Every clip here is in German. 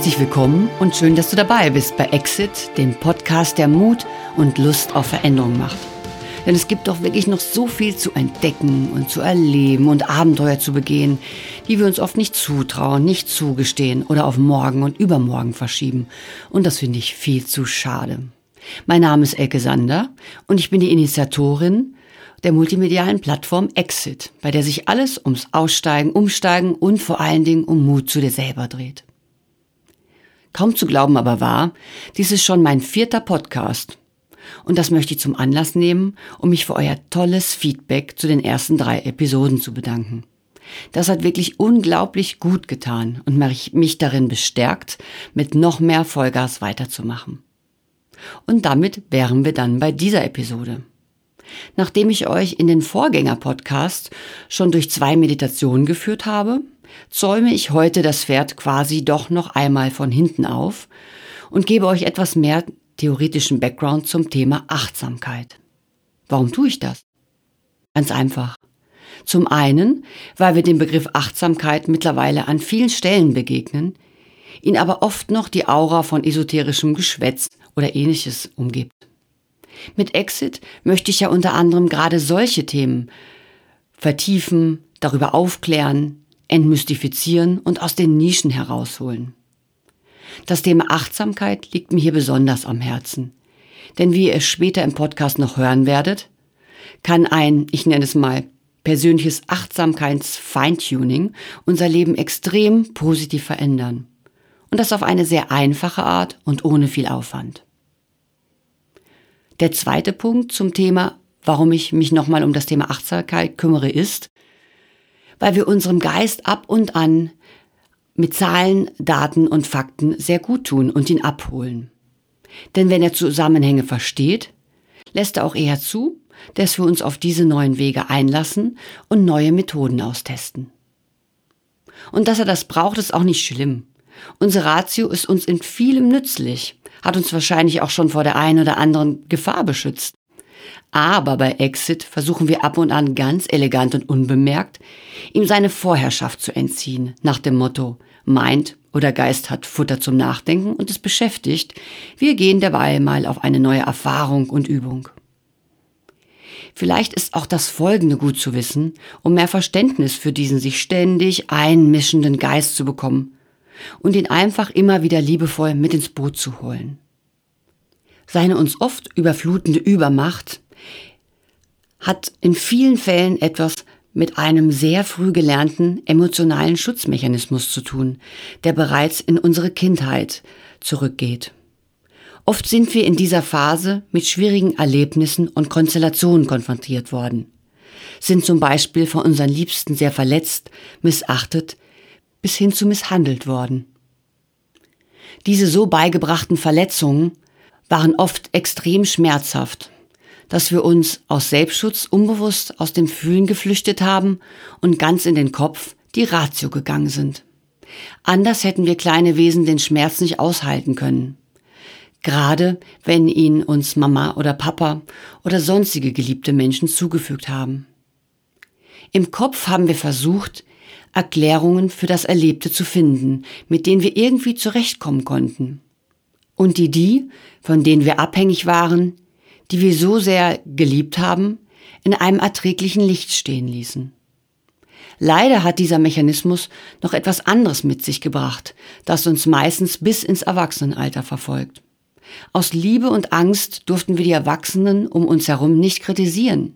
Herzlich willkommen und schön, dass du dabei bist bei Exit, dem Podcast, der Mut und Lust auf Veränderung macht. Denn es gibt doch wirklich noch so viel zu entdecken und zu erleben und Abenteuer zu begehen, die wir uns oft nicht zutrauen, nicht zugestehen oder auf morgen und übermorgen verschieben. Und das finde ich viel zu schade. Mein Name ist Elke Sander und ich bin die Initiatorin der multimedialen Plattform Exit, bei der sich alles ums Aussteigen, Umsteigen und vor allen Dingen um Mut zu dir selber dreht. Kaum zu glauben aber wahr, dies ist schon mein vierter Podcast. Und das möchte ich zum Anlass nehmen, um mich für euer tolles Feedback zu den ersten drei Episoden zu bedanken. Das hat wirklich unglaublich gut getan und mich darin bestärkt, mit noch mehr Vollgas weiterzumachen. Und damit wären wir dann bei dieser Episode. Nachdem ich euch in den Vorgänger-Podcast schon durch zwei Meditationen geführt habe, zäume ich heute das Pferd quasi doch noch einmal von hinten auf und gebe euch etwas mehr theoretischen Background zum Thema Achtsamkeit. Warum tue ich das? Ganz einfach. Zum einen, weil wir dem Begriff Achtsamkeit mittlerweile an vielen Stellen begegnen, ihn aber oft noch die Aura von esoterischem Geschwätz oder ähnliches umgibt. Mit Exit möchte ich ja unter anderem gerade solche Themen vertiefen, darüber aufklären, entmystifizieren und aus den Nischen herausholen. Das Thema Achtsamkeit liegt mir hier besonders am Herzen. Denn wie ihr es später im Podcast noch hören werdet, kann ein, ich nenne es mal, persönliches Achtsamkeits-Feintuning unser Leben extrem positiv verändern. Und das auf eine sehr einfache Art und ohne viel Aufwand. Der zweite Punkt zum Thema, warum ich mich nochmal um das Thema Achtsamkeit kümmere, ist, weil wir unserem Geist ab und an mit Zahlen, Daten und Fakten sehr gut tun und ihn abholen. Denn wenn er Zusammenhänge versteht, lässt er auch eher zu, dass wir uns auf diese neuen Wege einlassen und neue Methoden austesten. Und dass er das braucht, ist auch nicht schlimm. Unsere Ratio ist uns in vielem nützlich, hat uns wahrscheinlich auch schon vor der einen oder anderen Gefahr beschützt. Aber bei Exit versuchen wir ab und an ganz elegant und unbemerkt, ihm seine Vorherrschaft zu entziehen, nach dem Motto, meint oder Geist hat Futter zum Nachdenken und es beschäftigt, wir gehen derweil mal auf eine neue Erfahrung und Übung. Vielleicht ist auch das Folgende gut zu wissen, um mehr Verständnis für diesen sich ständig einmischenden Geist zu bekommen und ihn einfach immer wieder liebevoll mit ins Boot zu holen. Seine uns oft überflutende Übermacht hat in vielen Fällen etwas mit einem sehr früh gelernten emotionalen Schutzmechanismus zu tun, der bereits in unsere Kindheit zurückgeht. Oft sind wir in dieser Phase mit schwierigen Erlebnissen und Konstellationen konfrontiert worden, sind zum Beispiel von unseren Liebsten sehr verletzt, missachtet, bis hin zu misshandelt worden. Diese so beigebrachten Verletzungen waren oft extrem schmerzhaft dass wir uns aus Selbstschutz unbewusst aus dem Fühlen geflüchtet haben und ganz in den Kopf, die Ratio gegangen sind. Anders hätten wir kleine Wesen den Schmerz nicht aushalten können. Gerade wenn ihn uns Mama oder Papa oder sonstige geliebte Menschen zugefügt haben. Im Kopf haben wir versucht, Erklärungen für das Erlebte zu finden, mit denen wir irgendwie zurechtkommen konnten. Und die die, von denen wir abhängig waren, die wir so sehr geliebt haben, in einem erträglichen Licht stehen ließen. Leider hat dieser Mechanismus noch etwas anderes mit sich gebracht, das uns meistens bis ins Erwachsenenalter verfolgt. Aus Liebe und Angst durften wir die Erwachsenen um uns herum nicht kritisieren.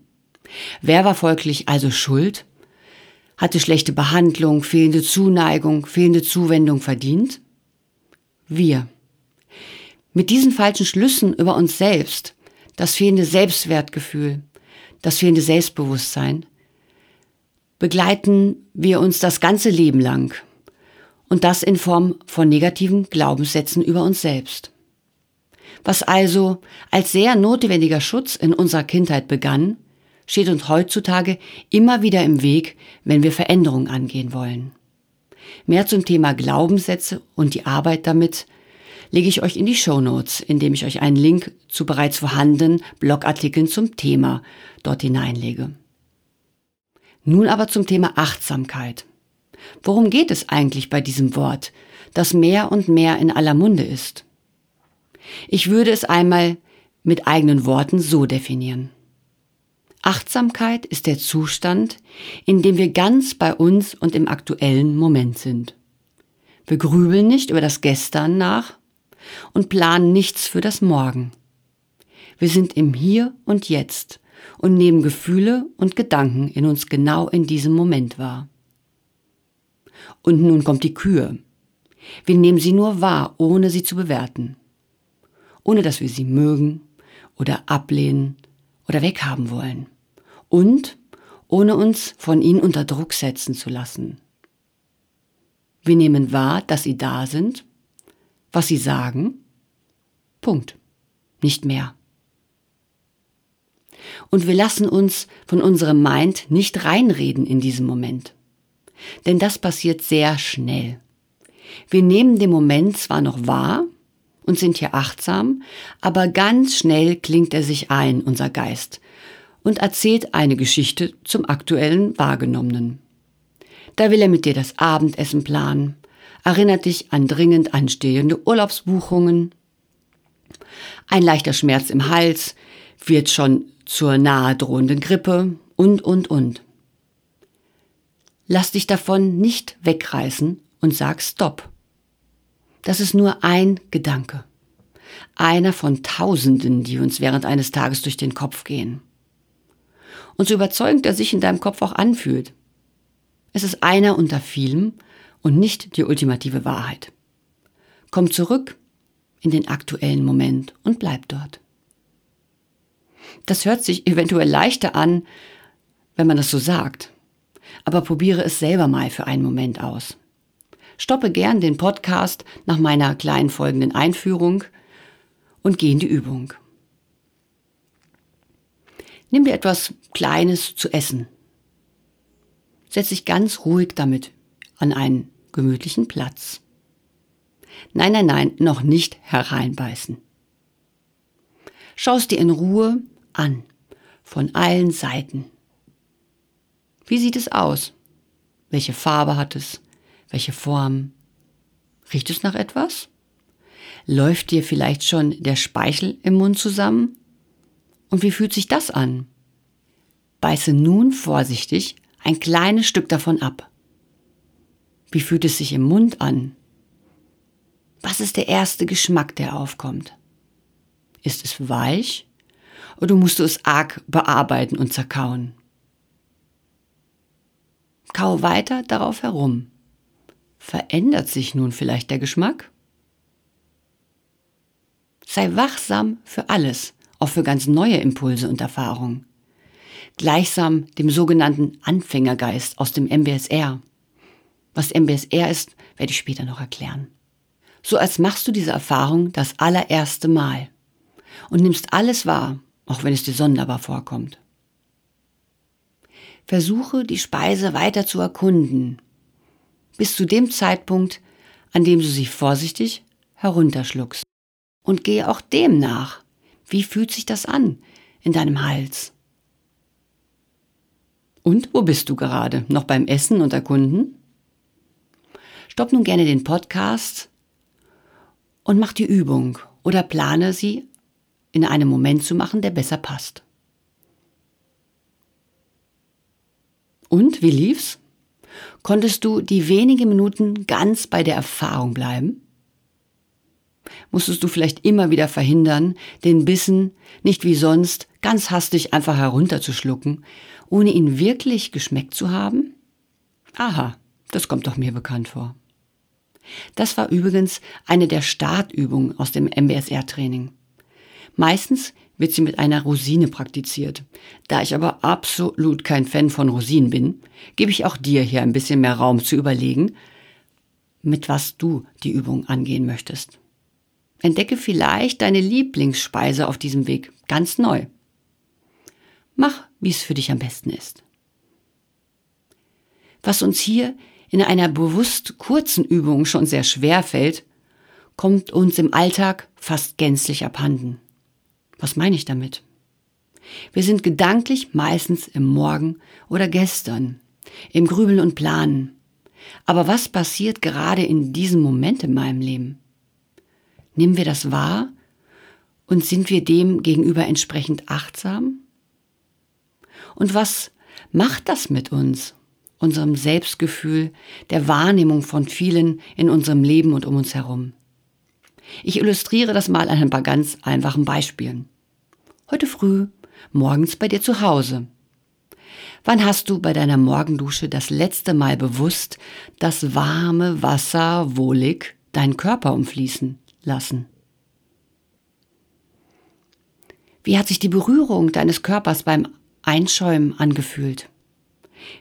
Wer war folglich also schuld? Hatte schlechte Behandlung, fehlende Zuneigung, fehlende Zuwendung verdient? Wir. Mit diesen falschen Schlüssen über uns selbst das fehlende Selbstwertgefühl, das fehlende Selbstbewusstsein, begleiten wir uns das ganze Leben lang. Und das in Form von negativen Glaubenssätzen über uns selbst. Was also als sehr notwendiger Schutz in unserer Kindheit begann, steht uns heutzutage immer wieder im Weg, wenn wir Veränderungen angehen wollen. Mehr zum Thema Glaubenssätze und die Arbeit damit lege ich euch in die Show Notes, indem ich euch einen Link zu bereits vorhandenen Blogartikeln zum Thema dort hineinlege. Nun aber zum Thema Achtsamkeit. Worum geht es eigentlich bei diesem Wort, das mehr und mehr in aller Munde ist? Ich würde es einmal mit eigenen Worten so definieren. Achtsamkeit ist der Zustand, in dem wir ganz bei uns und im aktuellen Moment sind. Wir grübeln nicht über das Gestern nach und planen nichts für das Morgen. Wir sind im Hier und Jetzt und nehmen Gefühle und Gedanken in uns genau in diesem Moment wahr. Und nun kommt die Kür. Wir nehmen sie nur wahr, ohne sie zu bewerten. Ohne dass wir sie mögen oder ablehnen oder weghaben wollen. Und ohne uns von ihnen unter Druck setzen zu lassen. Wir nehmen wahr, dass sie da sind, was sie sagen. Punkt. Nicht mehr. Und wir lassen uns von unserem Mind nicht reinreden in diesem Moment. Denn das passiert sehr schnell. Wir nehmen den Moment zwar noch wahr und sind hier achtsam, aber ganz schnell klingt er sich ein, unser Geist, und erzählt eine Geschichte zum aktuellen Wahrgenommenen. Da will er mit dir das Abendessen planen, erinnert dich an dringend anstehende Urlaubsbuchungen. Ein leichter Schmerz im Hals wird schon zur nahe drohenden Grippe und, und, und. Lass dich davon nicht wegreißen und sag Stopp. Das ist nur ein Gedanke. Einer von Tausenden, die uns während eines Tages durch den Kopf gehen. Und so überzeugend er sich in deinem Kopf auch anfühlt. Es ist einer unter vielem und nicht die ultimative Wahrheit. Komm zurück in den aktuellen Moment und bleib dort. Das hört sich eventuell leichter an, wenn man das so sagt. Aber probiere es selber mal für einen Moment aus. Stoppe gern den Podcast nach meiner kleinen folgenden Einführung und geh in die Übung. Nimm dir etwas Kleines zu essen. Setz dich ganz ruhig damit an einen gemütlichen Platz. Nein, nein, nein, noch nicht hereinbeißen. Schaust dir in Ruhe an, von allen Seiten. Wie sieht es aus? Welche Farbe hat es? Welche Form? Riecht es nach etwas? Läuft dir vielleicht schon der Speichel im Mund zusammen? Und wie fühlt sich das an? Beiße nun vorsichtig ein kleines Stück davon ab. Wie fühlt es sich im Mund an? Was ist der erste Geschmack, der aufkommt? Ist es weich oder musst du es arg bearbeiten und zerkauen? Kau weiter darauf herum. Verändert sich nun vielleicht der Geschmack? Sei wachsam für alles, auch für ganz neue Impulse und Erfahrungen. Gleichsam dem sogenannten Anfängergeist aus dem MBSR. Was MBSR ist, werde ich später noch erklären. So als machst du diese Erfahrung das allererste Mal und nimmst alles wahr, auch wenn es dir sonderbar vorkommt. Versuche die Speise weiter zu erkunden, bis zu dem Zeitpunkt, an dem du sie vorsichtig herunterschluckst. Und gehe auch dem nach. Wie fühlt sich das an in deinem Hals? Und wo bist du gerade? Noch beim Essen und Erkunden? Stopp nun gerne den Podcast und mach die Übung oder plane sie in einem Moment zu machen, der besser passt. Und wie lief's? Konntest du die wenigen Minuten ganz bei der Erfahrung bleiben? Musstest du vielleicht immer wieder verhindern, den Bissen nicht wie sonst ganz hastig einfach herunterzuschlucken, ohne ihn wirklich geschmeckt zu haben? Aha, das kommt doch mir bekannt vor. Das war übrigens eine der Startübungen aus dem MBSR-Training. Meistens wird sie mit einer Rosine praktiziert. Da ich aber absolut kein Fan von Rosinen bin, gebe ich auch dir hier ein bisschen mehr Raum zu überlegen, mit was du die Übung angehen möchtest. Entdecke vielleicht deine Lieblingsspeise auf diesem Weg ganz neu. Mach, wie es für dich am besten ist. Was uns hier in einer bewusst kurzen Übung schon sehr schwer fällt, kommt uns im Alltag fast gänzlich abhanden. Was meine ich damit? Wir sind gedanklich meistens im Morgen oder gestern, im Grübeln und Planen. Aber was passiert gerade in diesem Moment in meinem Leben? Nehmen wir das wahr und sind wir dem gegenüber entsprechend achtsam? Und was macht das mit uns, unserem Selbstgefühl, der Wahrnehmung von vielen in unserem Leben und um uns herum? Ich illustriere das mal an ein paar ganz einfachen Beispielen. Heute früh, morgens bei dir zu Hause. Wann hast du bei deiner Morgendusche das letzte Mal bewusst das warme Wasser wohlig deinen Körper umfließen lassen? Wie hat sich die Berührung deines Körpers beim Einschäumen angefühlt?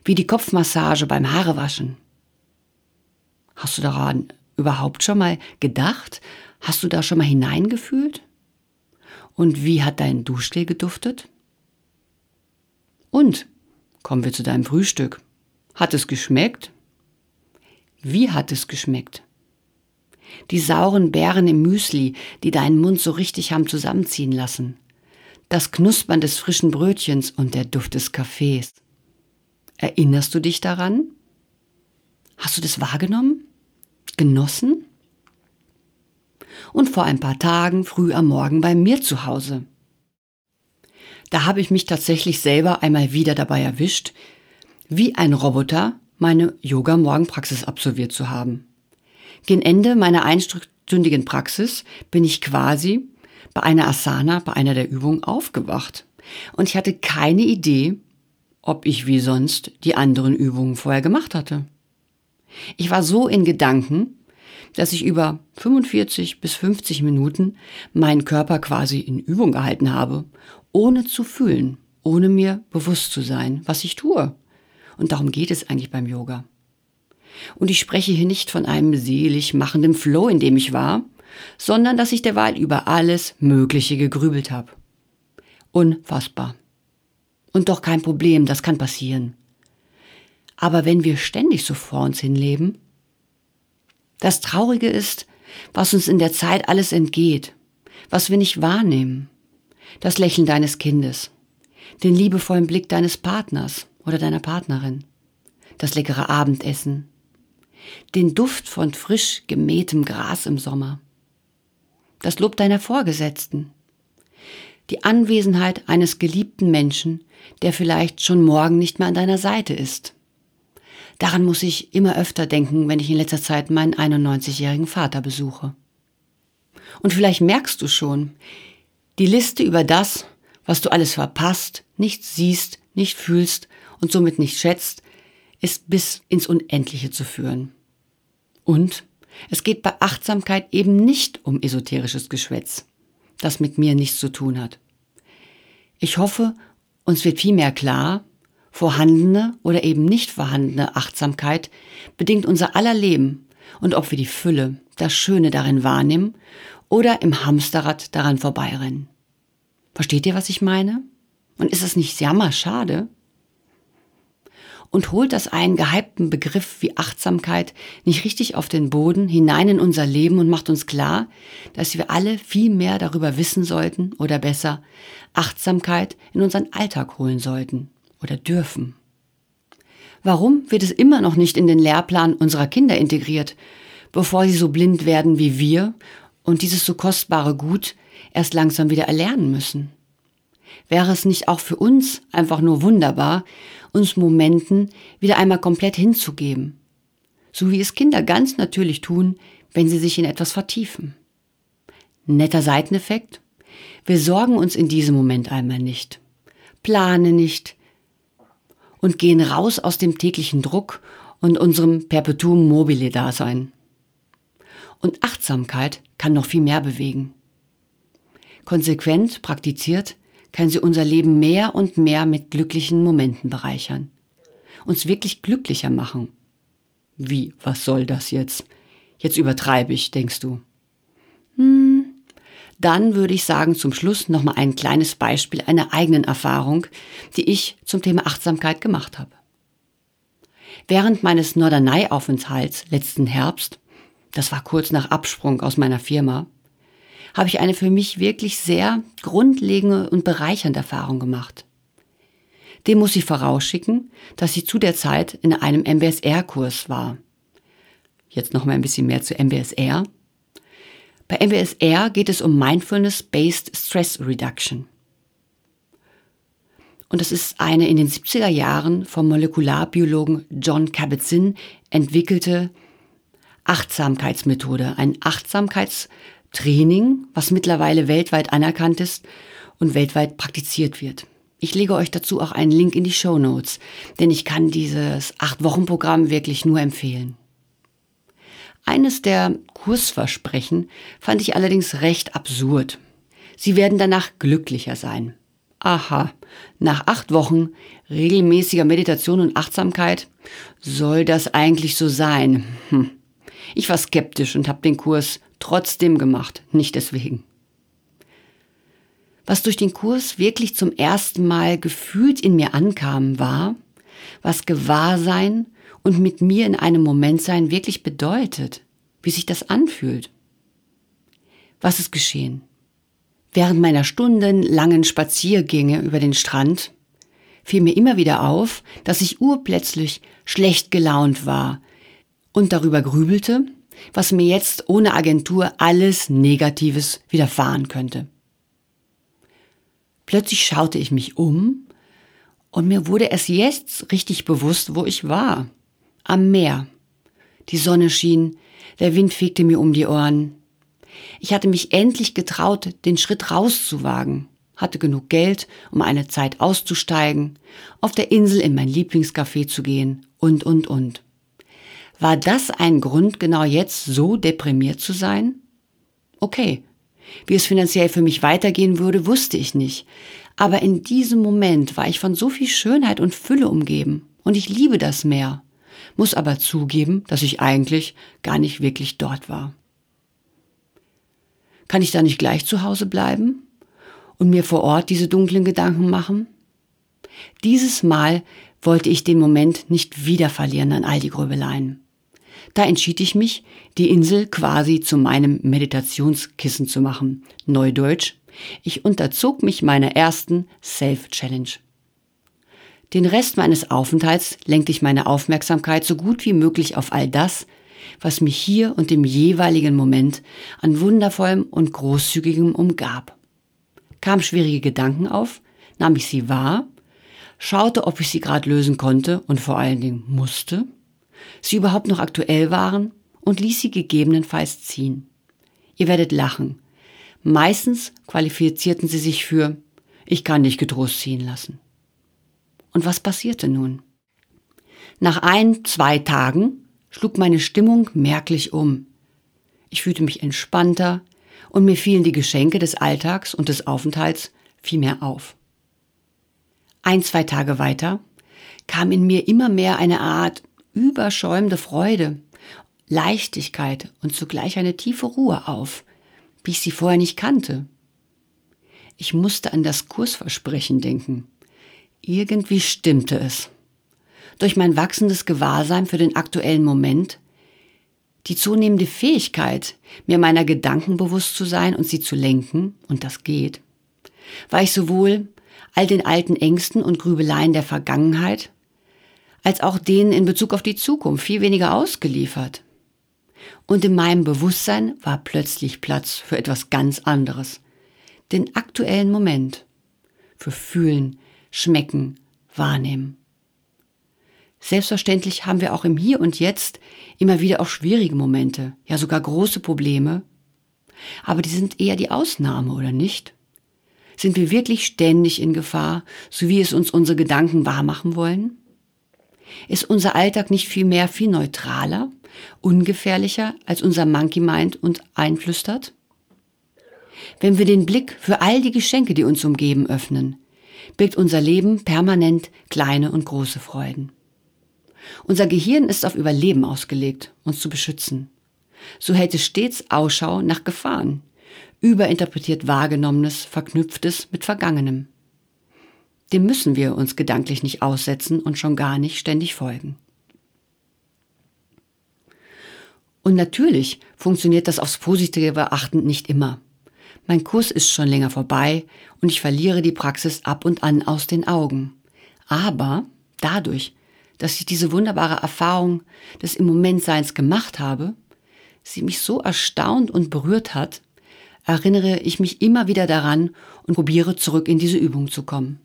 Wie die Kopfmassage beim Haarewaschen? Hast du daran überhaupt schon mal gedacht? Hast du da schon mal hineingefühlt? Und wie hat dein Duschgel geduftet? Und kommen wir zu deinem Frühstück. Hat es geschmeckt? Wie hat es geschmeckt? Die sauren Beeren im Müsli, die deinen Mund so richtig haben zusammenziehen lassen das Knuspern des frischen Brötchens und der Duft des Kaffees. Erinnerst du dich daran? Hast du das wahrgenommen? Genossen? Und vor ein paar Tagen früh am Morgen bei mir zu Hause. Da habe ich mich tatsächlich selber einmal wieder dabei erwischt, wie ein Roboter meine Yoga-Morgenpraxis absolviert zu haben. Gen Ende meiner einstündigen Praxis bin ich quasi bei einer Asana, bei einer der Übungen aufgewacht. Und ich hatte keine Idee, ob ich wie sonst die anderen Übungen vorher gemacht hatte. Ich war so in Gedanken, dass ich über 45 bis 50 Minuten meinen Körper quasi in Übung gehalten habe, ohne zu fühlen, ohne mir bewusst zu sein, was ich tue. Und darum geht es eigentlich beim Yoga. Und ich spreche hier nicht von einem selig machenden Flow, in dem ich war, sondern dass ich derweil über alles Mögliche gegrübelt habe. Unfassbar. Und doch kein Problem, das kann passieren. Aber wenn wir ständig so vor uns hinleben, das Traurige ist, was uns in der Zeit alles entgeht, was wir nicht wahrnehmen. Das Lächeln deines Kindes, den liebevollen Blick deines Partners oder deiner Partnerin, das leckere Abendessen, den Duft von frisch gemähtem Gras im Sommer, das Lob deiner Vorgesetzten, die Anwesenheit eines geliebten Menschen, der vielleicht schon morgen nicht mehr an deiner Seite ist. Daran muss ich immer öfter denken, wenn ich in letzter Zeit meinen 91-jährigen Vater besuche. Und vielleicht merkst du schon, die Liste über das, was du alles verpasst, nicht siehst, nicht fühlst und somit nicht schätzt, ist bis ins Unendliche zu führen. Und es geht bei Achtsamkeit eben nicht um esoterisches Geschwätz, das mit mir nichts zu tun hat. Ich hoffe, uns wird vielmehr klar, vorhandene oder eben nicht vorhandene Achtsamkeit bedingt unser aller Leben und ob wir die Fülle, das Schöne darin wahrnehmen oder im Hamsterrad daran vorbeirennen. Versteht ihr, was ich meine? Und ist es nicht jammerschade? Und holt das einen gehypten Begriff wie Achtsamkeit nicht richtig auf den Boden hinein in unser Leben und macht uns klar, dass wir alle viel mehr darüber wissen sollten oder besser Achtsamkeit in unseren Alltag holen sollten oder dürfen. Warum wird es immer noch nicht in den Lehrplan unserer Kinder integriert, bevor sie so blind werden wie wir und dieses so kostbare Gut erst langsam wieder erlernen müssen? Wäre es nicht auch für uns einfach nur wunderbar, uns Momenten wieder einmal komplett hinzugeben. So wie es Kinder ganz natürlich tun, wenn sie sich in etwas vertiefen. Netter Seiteneffekt? Wir sorgen uns in diesem Moment einmal nicht, plane nicht und gehen raus aus dem täglichen Druck und unserem Perpetuum mobile Dasein. Und Achtsamkeit kann noch viel mehr bewegen. Konsequent praktiziert kann sie unser Leben mehr und mehr mit glücklichen Momenten bereichern. Uns wirklich glücklicher machen. Wie, was soll das jetzt? Jetzt übertreibe ich, denkst du. Hm, dann würde ich sagen, zum Schluss nochmal ein kleines Beispiel einer eigenen Erfahrung, die ich zum Thema Achtsamkeit gemacht habe. Während meines Norderney-Aufenthalts letzten Herbst, das war kurz nach Absprung aus meiner Firma, habe ich eine für mich wirklich sehr grundlegende und bereichernde Erfahrung gemacht. Dem muss ich vorausschicken, dass ich zu der Zeit in einem MBSR-Kurs war, Jetzt noch mal ein bisschen mehr zu MBSR. Bei MBSR geht es um Mindfulness-Based Stress Reduction. Und das ist eine in den 70er Jahren vom Molekularbiologen John Kabat-Zinn entwickelte Achtsamkeitsmethode, ein Achtsamkeitstraining, was mittlerweile weltweit anerkannt ist und weltweit praktiziert wird. Ich lege euch dazu auch einen Link in die Show Notes, denn ich kann dieses Acht-Wochen-Programm wirklich nur empfehlen. Eines der Kursversprechen fand ich allerdings recht absurd. Sie werden danach glücklicher sein. Aha, nach acht Wochen regelmäßiger Meditation und Achtsamkeit soll das eigentlich so sein. Hm. Ich war skeptisch und habe den Kurs trotzdem gemacht, nicht deswegen. Was durch den Kurs wirklich zum ersten Mal gefühlt in mir ankam, war, was Gewahrsein und mit mir in einem Moment sein wirklich bedeutet, wie sich das anfühlt. Was ist geschehen? Während meiner stundenlangen Spaziergänge über den Strand fiel mir immer wieder auf, dass ich urplötzlich schlecht gelaunt war und darüber grübelte, was mir jetzt ohne Agentur alles Negatives widerfahren könnte. Plötzlich schaute ich mich um und mir wurde es jetzt richtig bewusst, wo ich war. Am Meer. Die Sonne schien, der Wind fegte mir um die Ohren. Ich hatte mich endlich getraut, den Schritt rauszuwagen, hatte genug Geld, um eine Zeit auszusteigen, auf der Insel in mein Lieblingscafé zu gehen und, und, und. War das ein Grund, genau jetzt so deprimiert zu sein? Okay. Wie es finanziell für mich weitergehen würde, wusste ich nicht. Aber in diesem Moment war ich von so viel Schönheit und Fülle umgeben. Und ich liebe das Meer. Muss aber zugeben, dass ich eigentlich gar nicht wirklich dort war. Kann ich da nicht gleich zu Hause bleiben und mir vor Ort diese dunklen Gedanken machen? Dieses Mal wollte ich den Moment nicht wieder verlieren an all die Grübeleien. Da entschied ich mich, die Insel quasi zu meinem Meditationskissen zu machen. Neudeutsch, ich unterzog mich meiner ersten Self-Challenge. Den Rest meines Aufenthalts lenkte ich meine Aufmerksamkeit so gut wie möglich auf all das, was mich hier und im jeweiligen Moment an wundervollem und großzügigem umgab. Kam schwierige Gedanken auf, nahm ich sie wahr, schaute, ob ich sie gerade lösen konnte und vor allen Dingen musste, sie überhaupt noch aktuell waren und ließ sie gegebenenfalls ziehen. Ihr werdet lachen. Meistens qualifizierten sie sich für ich kann dich getrost ziehen lassen. Und was passierte nun? Nach ein, zwei Tagen schlug meine Stimmung merklich um. Ich fühlte mich entspannter und mir fielen die Geschenke des Alltags und des Aufenthalts viel mehr auf. Ein, zwei Tage weiter kam in mir immer mehr eine Art überschäumende Freude, Leichtigkeit und zugleich eine tiefe Ruhe auf, wie ich sie vorher nicht kannte. Ich musste an das Kursversprechen denken. Irgendwie stimmte es. Durch mein wachsendes Gewahrsein für den aktuellen Moment, die zunehmende Fähigkeit, mir meiner Gedanken bewusst zu sein und sie zu lenken, und das geht, war ich sowohl all den alten Ängsten und Grübeleien der Vergangenheit als auch denen in Bezug auf die Zukunft viel weniger ausgeliefert. Und in meinem Bewusstsein war plötzlich Platz für etwas ganz anderes. Den aktuellen Moment. Für Fühlen, Schmecken, Wahrnehmen. Selbstverständlich haben wir auch im Hier und Jetzt immer wieder auch schwierige Momente, ja sogar große Probleme. Aber die sind eher die Ausnahme, oder nicht? Sind wir wirklich ständig in Gefahr, so wie es uns unsere Gedanken wahrmachen wollen? Ist unser Alltag nicht vielmehr viel neutraler, ungefährlicher, als unser Monkey meint und einflüstert? Wenn wir den Blick für all die Geschenke, die uns umgeben, öffnen, birgt unser Leben permanent kleine und große Freuden. Unser Gehirn ist auf Überleben ausgelegt, uns zu beschützen. So hält es stets Ausschau nach Gefahren, überinterpretiert Wahrgenommenes, Verknüpftes mit Vergangenem dem müssen wir uns gedanklich nicht aussetzen und schon gar nicht ständig folgen. Und natürlich funktioniert das aufs Positive achtend nicht immer. Mein Kurs ist schon länger vorbei und ich verliere die Praxis ab und an aus den Augen. Aber dadurch, dass ich diese wunderbare Erfahrung des im Moment Seins gemacht habe, sie mich so erstaunt und berührt hat, erinnere ich mich immer wieder daran und probiere zurück in diese Übung zu kommen.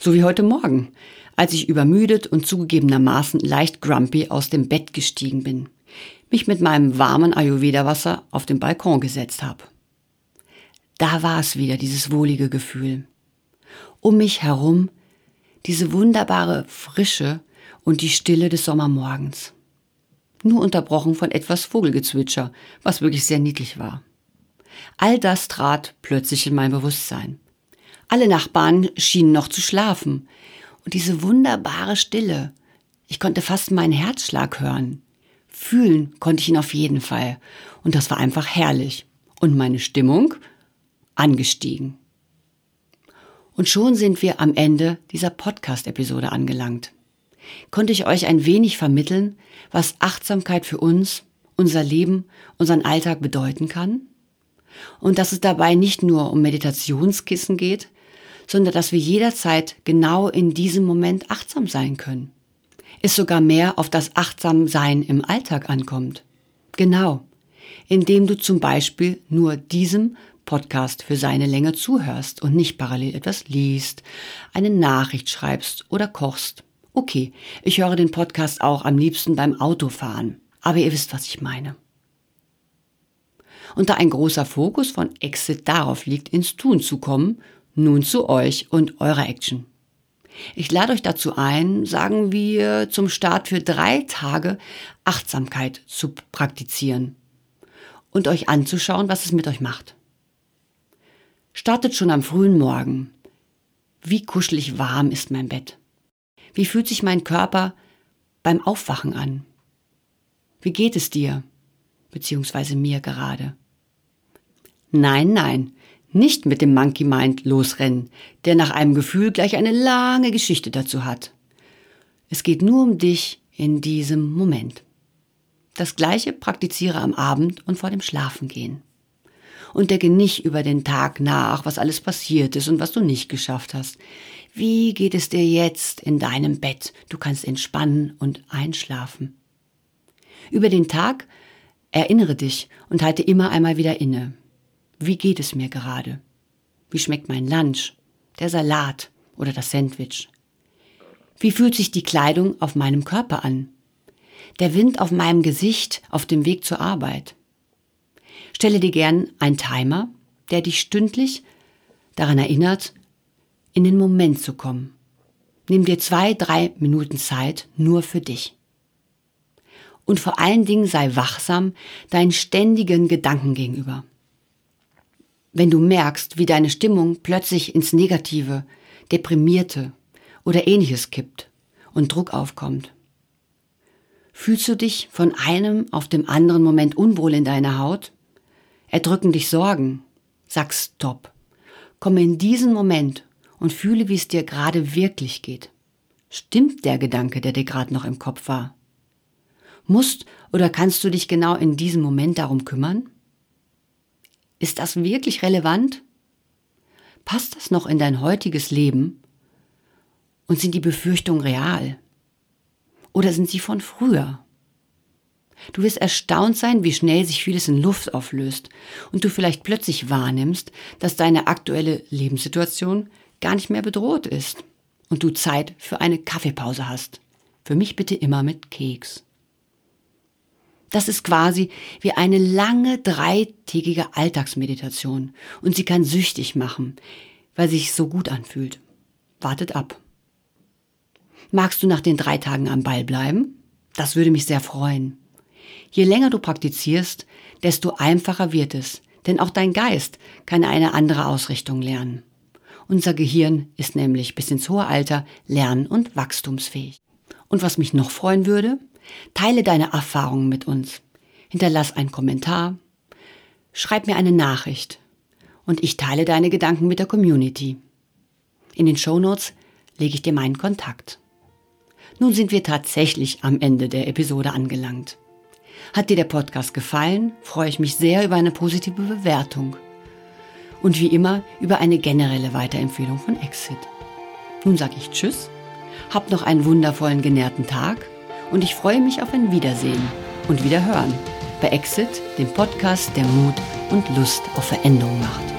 So wie heute Morgen, als ich übermüdet und zugegebenermaßen leicht grumpy aus dem Bett gestiegen bin, mich mit meinem warmen Ayurveda-Wasser auf den Balkon gesetzt habe. Da war es wieder, dieses wohlige Gefühl. Um mich herum diese wunderbare Frische und die Stille des Sommermorgens. Nur unterbrochen von etwas Vogelgezwitscher, was wirklich sehr niedlich war. All das trat plötzlich in mein Bewusstsein. Alle Nachbarn schienen noch zu schlafen. Und diese wunderbare Stille. Ich konnte fast meinen Herzschlag hören. Fühlen konnte ich ihn auf jeden Fall. Und das war einfach herrlich. Und meine Stimmung angestiegen. Und schon sind wir am Ende dieser Podcast-Episode angelangt. Konnte ich euch ein wenig vermitteln, was Achtsamkeit für uns, unser Leben, unseren Alltag bedeuten kann? Und dass es dabei nicht nur um Meditationskissen geht, sondern dass wir jederzeit genau in diesem Moment achtsam sein können. Es sogar mehr auf das Achtsamsein im Alltag ankommt. Genau, indem du zum Beispiel nur diesem Podcast für seine Länge zuhörst und nicht parallel etwas liest, eine Nachricht schreibst oder kochst. Okay, ich höre den Podcast auch am liebsten beim Autofahren, aber ihr wisst, was ich meine. Und da ein großer Fokus von Exit darauf liegt, ins Tun zu kommen, nun zu euch und eurer Action. Ich lade euch dazu ein, sagen wir zum Start für drei Tage Achtsamkeit zu praktizieren und euch anzuschauen, was es mit euch macht startet schon am frühen Morgen. Wie kuschelig warm ist mein Bett? Wie fühlt sich mein Körper beim Aufwachen an? Wie geht es dir, beziehungsweise mir gerade? Nein, nein, nicht mit dem Monkey Mind losrennen, der nach einem Gefühl gleich eine lange Geschichte dazu hat. Es geht nur um dich in diesem Moment. Das gleiche praktiziere am Abend und vor dem Schlafengehen und denke nicht über den Tag nach, was alles passiert ist und was du nicht geschafft hast. Wie geht es dir jetzt in deinem Bett? Du kannst entspannen und einschlafen. Über den Tag erinnere dich und halte immer einmal wieder inne. Wie geht es mir gerade? Wie schmeckt mein Lunch, der Salat oder das Sandwich? Wie fühlt sich die Kleidung auf meinem Körper an? Der Wind auf meinem Gesicht auf dem Weg zur Arbeit? Stelle dir gern einen Timer, der dich stündlich daran erinnert, in den Moment zu kommen. Nimm dir zwei, drei Minuten Zeit nur für dich. Und vor allen Dingen sei wachsam deinen ständigen Gedanken gegenüber. Wenn du merkst, wie deine Stimmung plötzlich ins Negative, Deprimierte oder ähnliches kippt und Druck aufkommt, fühlst du dich von einem auf dem anderen Moment unwohl in deiner Haut? Erdrücken dich Sorgen. Sag Stopp. Komm in diesen Moment und fühle, wie es dir gerade wirklich geht. Stimmt der Gedanke, der dir gerade noch im Kopf war? Musst oder kannst du dich genau in diesem Moment darum kümmern? Ist das wirklich relevant? Passt das noch in dein heutiges Leben? Und sind die Befürchtungen real? Oder sind sie von früher? Du wirst erstaunt sein, wie schnell sich vieles in Luft auflöst und du vielleicht plötzlich wahrnimmst, dass deine aktuelle Lebenssituation gar nicht mehr bedroht ist und du Zeit für eine Kaffeepause hast. Für mich bitte immer mit Keks. Das ist quasi wie eine lange dreitägige Alltagsmeditation und sie kann süchtig machen, weil sie sich so gut anfühlt. Wartet ab. Magst du nach den drei Tagen am Ball bleiben? Das würde mich sehr freuen. Je länger du praktizierst, desto einfacher wird es, denn auch dein Geist kann eine andere Ausrichtung lernen. Unser Gehirn ist nämlich bis ins hohe Alter lern- und wachstumsfähig. Und was mich noch freuen würde, teile deine Erfahrungen mit uns. Hinterlass einen Kommentar, schreib mir eine Nachricht und ich teile deine Gedanken mit der Community. In den Shownotes lege ich dir meinen Kontakt. Nun sind wir tatsächlich am Ende der Episode angelangt. Hat dir der Podcast gefallen, freue ich mich sehr über eine positive Bewertung. Und wie immer über eine generelle Weiterempfehlung von Exit. Nun sage ich Tschüss Hab noch einen wundervollen genährten Tag und ich freue mich auf ein Wiedersehen und Wiederhören bei Exit, dem Podcast, der Mut und Lust auf Veränderung macht.